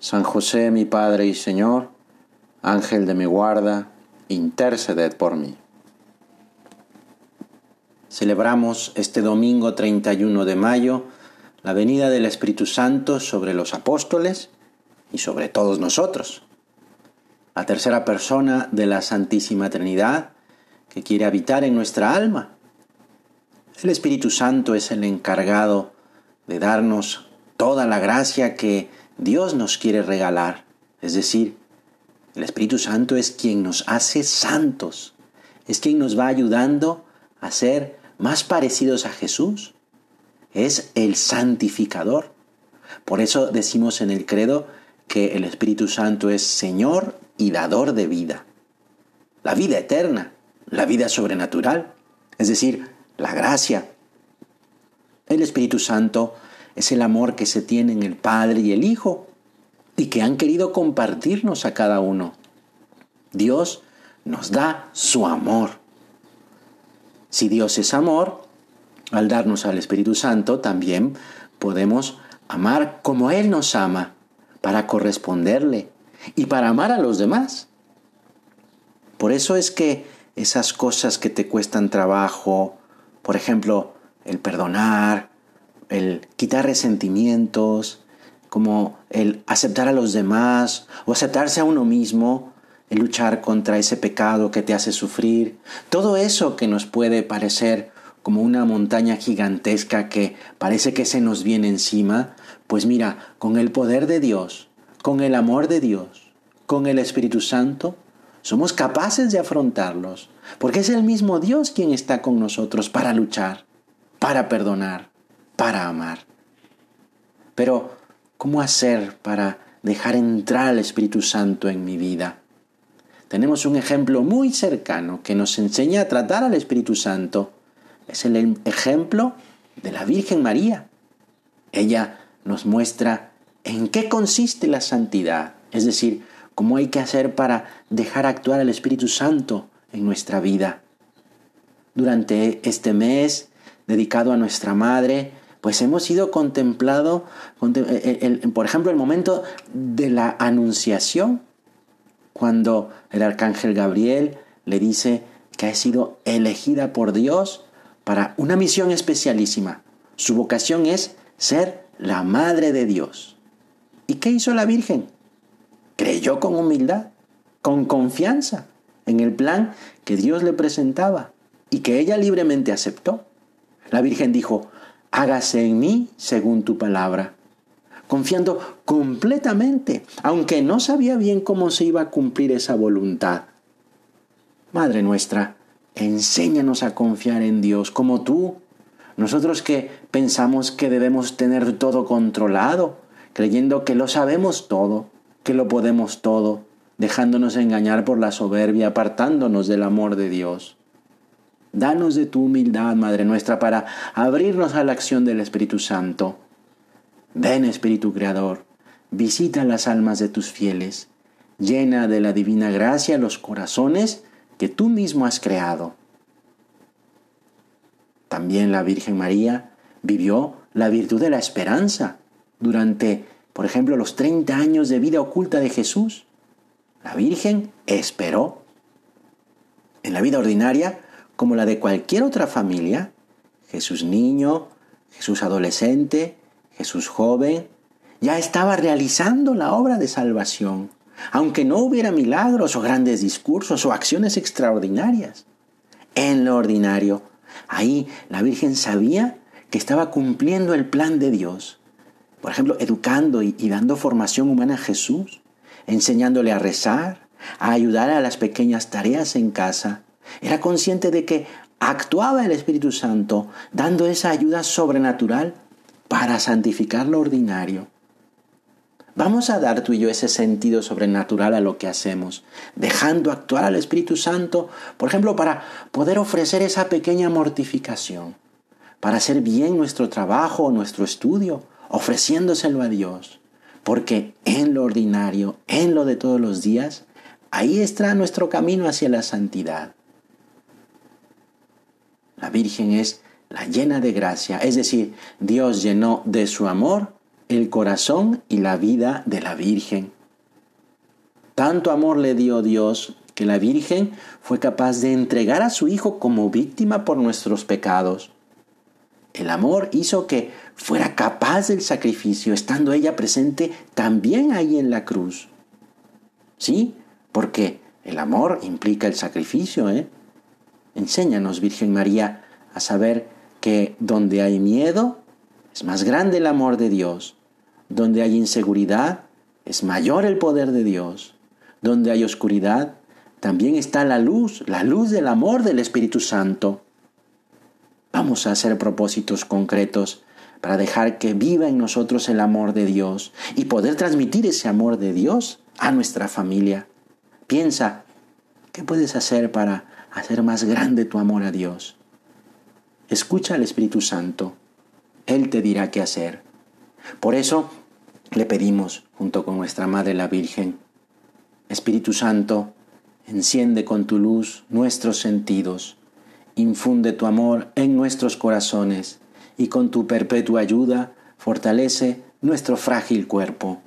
San José, mi Padre y Señor, Ángel de mi guarda, interceded por mí. Celebramos este domingo 31 de mayo la venida del Espíritu Santo sobre los apóstoles y sobre todos nosotros. La tercera persona de la Santísima Trinidad que quiere habitar en nuestra alma. El Espíritu Santo es el encargado de darnos toda la gracia que Dios nos quiere regalar. Es decir, el Espíritu Santo es quien nos hace santos, es quien nos va ayudando a ser más parecidos a Jesús. Es el santificador. Por eso decimos en el credo que el Espíritu Santo es Señor y dador de vida. La vida eterna, la vida sobrenatural, es decir, la gracia. El Espíritu Santo es el amor que se tiene en el Padre y el Hijo y que han querido compartirnos a cada uno. Dios nos da su amor. Si Dios es amor, al darnos al Espíritu Santo también podemos amar como Él nos ama, para corresponderle y para amar a los demás. Por eso es que esas cosas que te cuestan trabajo, por ejemplo, el perdonar, el quitar resentimientos, como el aceptar a los demás o aceptarse a uno mismo, el luchar contra ese pecado que te hace sufrir, todo eso que nos puede parecer como una montaña gigantesca que parece que se nos viene encima, pues mira, con el poder de Dios, con el amor de Dios, con el Espíritu Santo, somos capaces de afrontarlos, porque es el mismo Dios quien está con nosotros para luchar, para perdonar, para amar. Pero, ¿cómo hacer para dejar entrar al Espíritu Santo en mi vida? Tenemos un ejemplo muy cercano que nos enseña a tratar al Espíritu Santo. Es el ejemplo de la Virgen María. Ella nos muestra en qué consiste la santidad, es decir, cómo hay que hacer para dejar actuar al Espíritu Santo en nuestra vida. Durante este mes dedicado a nuestra Madre, pues hemos sido contemplado, eh, por ejemplo, el momento de la anunciación, cuando el arcángel Gabriel le dice que ha sido elegida por Dios para una misión especialísima. Su vocación es ser la madre de Dios. ¿Y qué hizo la Virgen? Creyó con humildad, con confianza en el plan que Dios le presentaba y que ella libremente aceptó. La Virgen dijo, hágase en mí según tu palabra, confiando completamente, aunque no sabía bien cómo se iba a cumplir esa voluntad. Madre nuestra, enséñanos a confiar en Dios como tú. Nosotros que pensamos que debemos tener todo controlado, creyendo que lo sabemos todo, que lo podemos todo, dejándonos engañar por la soberbia, apartándonos del amor de Dios. Danos de tu humildad, Madre nuestra, para abrirnos a la acción del Espíritu Santo. Ven, Espíritu Creador, visita las almas de tus fieles, llena de la divina gracia los corazones que tú mismo has creado. También la Virgen María vivió la virtud de la esperanza durante, por ejemplo, los 30 años de vida oculta de Jesús. La Virgen esperó. En la vida ordinaria, como la de cualquier otra familia, Jesús niño, Jesús adolescente, Jesús joven, ya estaba realizando la obra de salvación, aunque no hubiera milagros o grandes discursos o acciones extraordinarias. En lo ordinario, ahí la Virgen sabía que estaba cumpliendo el plan de Dios. Por ejemplo, educando y, dando formación humana a Jesús, enseñándole a rezar, a ayudar a las pequeñas tareas en casa, era consciente de que actuaba el Espíritu Santo dando esa ayuda sobrenatural para santificar lo ordinario. Vamos a dar tú y yo ese sentido sobrenatural a lo que hacemos, dejando actuar al Espíritu Santo, por ejemplo, para poder ofrecer esa pequeña mortificación, para hacer bien nuestro trabajo o nuestro estudio, ofreciéndoselo a Dios, porque en lo ordinario, en lo de todos los días, ahí está nuestro camino hacia la santidad. La Virgen es la llena de gracia, es decir, Dios llenó de su amor el corazón y la vida de la Virgen. Tanto amor le dio Dios que la Virgen fue capaz de entregar a su Hijo como víctima por nuestros pecados. El amor hizo que fuera capaz del sacrificio, estando ella presente también ahí en la cruz. ¿Sí? Porque el amor implica el sacrificio, ¿eh? Enséñanos, Virgen María, a saber que donde hay miedo, es más grande el amor de Dios. Donde hay inseguridad, es mayor el poder de Dios. Donde hay oscuridad, también está la luz, la luz del amor del Espíritu Santo. Vamos a hacer propósitos concretos para dejar que viva en nosotros el amor de Dios y poder transmitir ese amor de Dios a nuestra familia. Piensa, ¿qué puedes hacer para hacer más grande tu amor a Dios? Escucha al Espíritu Santo. Él te dirá qué hacer. Por eso, le pedimos, junto con nuestra Madre la Virgen, Espíritu Santo, enciende con tu luz nuestros sentidos, infunde tu amor en nuestros corazones y con tu perpetua ayuda fortalece nuestro frágil cuerpo.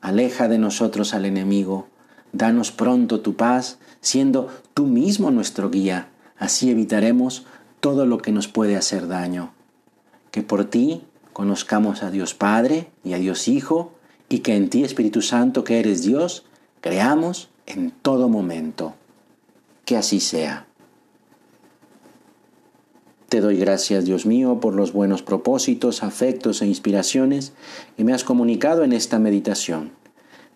Aleja de nosotros al enemigo, danos pronto tu paz, siendo tú mismo nuestro guía, así evitaremos todo lo que nos puede hacer daño. Que por ti conozcamos a Dios Padre y a Dios Hijo, y que en ti, Espíritu Santo, que eres Dios, creamos en todo momento. Que así sea. Te doy gracias, Dios mío, por los buenos propósitos, afectos e inspiraciones que me has comunicado en esta meditación.